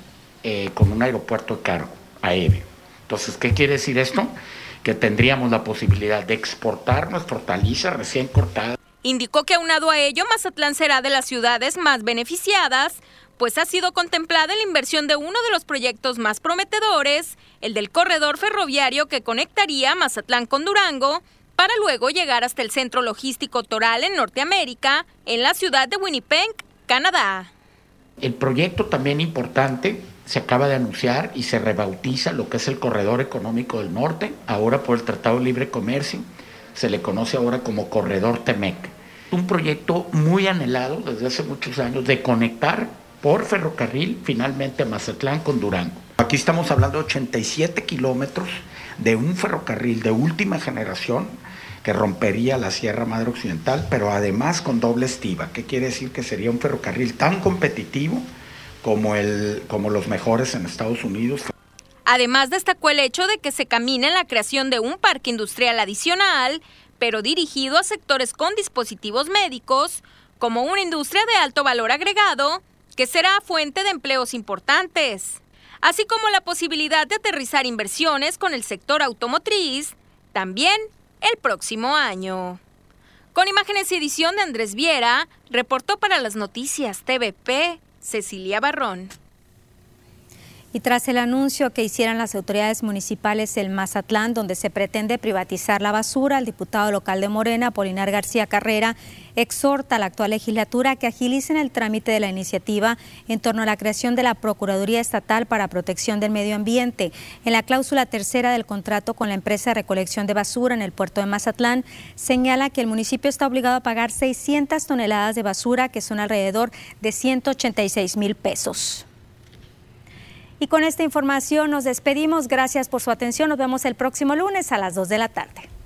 Speaker 19: eh, con un aeropuerto de cargo aéreo. Entonces, ¿qué quiere decir esto? Que tendríamos la posibilidad de exportar nuestra hortaliza recién cortada.
Speaker 8: Indicó que aunado a ello, Mazatlán será de las ciudades más beneficiadas pues ha sido contemplada la inversión de uno de los proyectos más prometedores, el del corredor ferroviario que conectaría Mazatlán con Durango, para luego llegar hasta el centro logístico Toral en Norteamérica, en la ciudad de Winnipeg, Canadá.
Speaker 19: El proyecto también importante se acaba de anunciar y se rebautiza lo que es el Corredor Económico del Norte, ahora por el Tratado de Libre Comercio, se le conoce ahora como Corredor Temec. Un proyecto muy anhelado desde hace muchos años de conectar por ferrocarril finalmente a Mazatlán con Durango. Aquí estamos hablando de 87 kilómetros de un ferrocarril de última generación que rompería la Sierra Madre Occidental, pero además con doble estiva. ¿Qué quiere decir? Que sería un ferrocarril tan competitivo como, el, como los mejores en Estados Unidos.
Speaker 8: Además destacó el hecho de que se camina en la creación de un parque industrial adicional, pero dirigido a sectores con dispositivos médicos, como una industria de alto valor agregado, que será fuente de empleos importantes, así como la posibilidad de aterrizar inversiones con el sector automotriz, también el próximo año. Con imágenes y edición de Andrés Viera, reportó para las noticias TVP Cecilia Barrón.
Speaker 1: Y tras el anuncio que hicieran las autoridades municipales del Mazatlán, donde se pretende privatizar la basura, el diputado local de Morena, Polinar García Carrera, exhorta a la actual legislatura que agilicen el trámite de la iniciativa en torno a la creación de la Procuraduría Estatal para Protección del Medio Ambiente. En la cláusula tercera del contrato con la empresa de recolección de basura en el puerto de Mazatlán, señala que el municipio está obligado a pagar 600 toneladas de basura, que son alrededor de 186 mil pesos. Y con esta información nos despedimos. Gracias por su atención. Nos vemos el próximo lunes a las 2 de la tarde.